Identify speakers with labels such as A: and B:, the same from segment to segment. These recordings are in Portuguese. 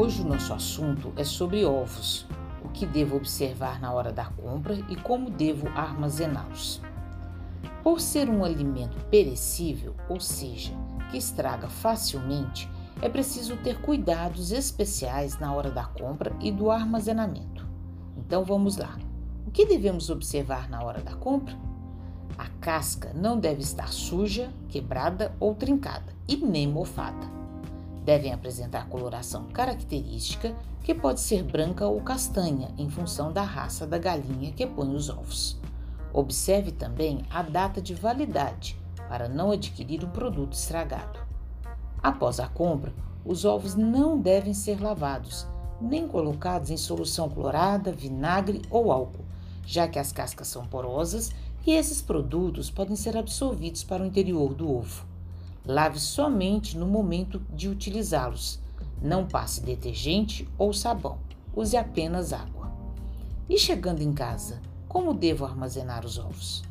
A: Hoje o nosso assunto é sobre ovos, o que devo observar na hora da compra e como devo armazená-los. Por ser um alimento perecível, ou seja, que estraga facilmente, é preciso ter cuidados especiais na hora da compra e do armazenamento. Então vamos lá. O que devemos observar na hora da compra? A casca não deve estar suja, quebrada ou trincada e nem mofada. Devem apresentar coloração característica, que pode ser branca ou castanha, em função da raça da galinha que põe os ovos. Observe também a data de validade para não adquirir um produto estragado. Após a compra, os ovos não devem ser lavados, nem colocados em solução clorada, vinagre ou álcool, já que as cascas são porosas e esses produtos podem ser absorvidos para o interior do ovo. Lave somente no momento de utilizá-los. Não passe detergente ou sabão. Use apenas água. E chegando em casa, como devo armazenar os ovos?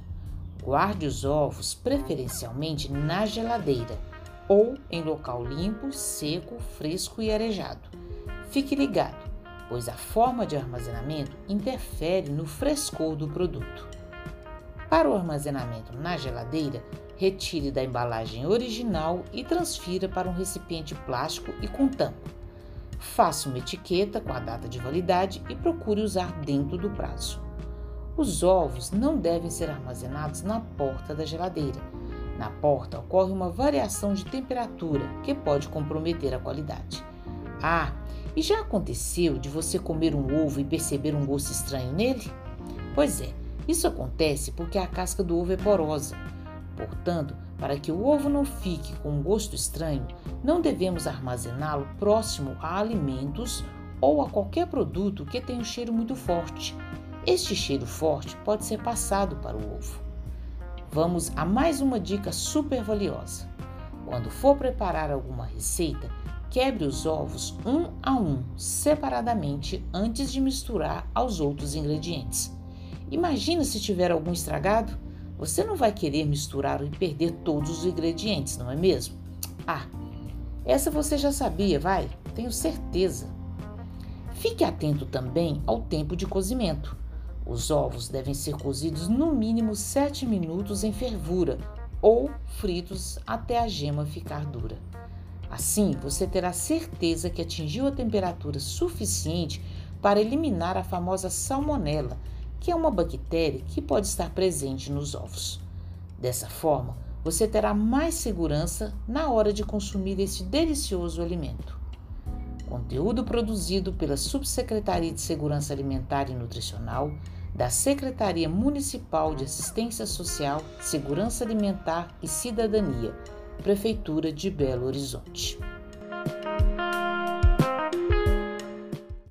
A: Guarde os ovos preferencialmente na geladeira ou em local limpo, seco, fresco e arejado. Fique ligado, pois a forma de armazenamento interfere no frescor do produto. Para o armazenamento na geladeira, retire da embalagem original e transfira para um recipiente plástico e com tampa. Faça uma etiqueta com a data de validade e procure usar dentro do prazo. Os ovos não devem ser armazenados na porta da geladeira. Na porta ocorre uma variação de temperatura que pode comprometer a qualidade. Ah, e já aconteceu de você comer um ovo e perceber um gosto estranho nele? Pois é, isso acontece porque a casca do ovo é porosa. Portanto, para que o ovo não fique com um gosto estranho, não devemos armazená-lo próximo a alimentos ou a qualquer produto que tenha um cheiro muito forte. Este cheiro forte pode ser passado para o ovo. Vamos a mais uma dica super valiosa. Quando for preparar alguma receita, quebre os ovos um a um, separadamente, antes de misturar aos outros ingredientes. Imagina se tiver algum estragado? Você não vai querer misturar e perder todos os ingredientes, não é mesmo? Ah, essa você já sabia, vai? Tenho certeza. Fique atento também ao tempo de cozimento. Os ovos devem ser cozidos no mínimo 7 minutos em fervura ou fritos até a gema ficar dura. Assim, você terá certeza que atingiu a temperatura suficiente para eliminar a famosa salmonela que é uma bactéria que pode estar presente nos ovos. Dessa forma, você terá mais segurança na hora de consumir este delicioso alimento. Conteúdo produzido pela Subsecretaria de Segurança Alimentar e Nutricional da Secretaria Municipal de Assistência Social, Segurança Alimentar e Cidadania, Prefeitura de Belo Horizonte.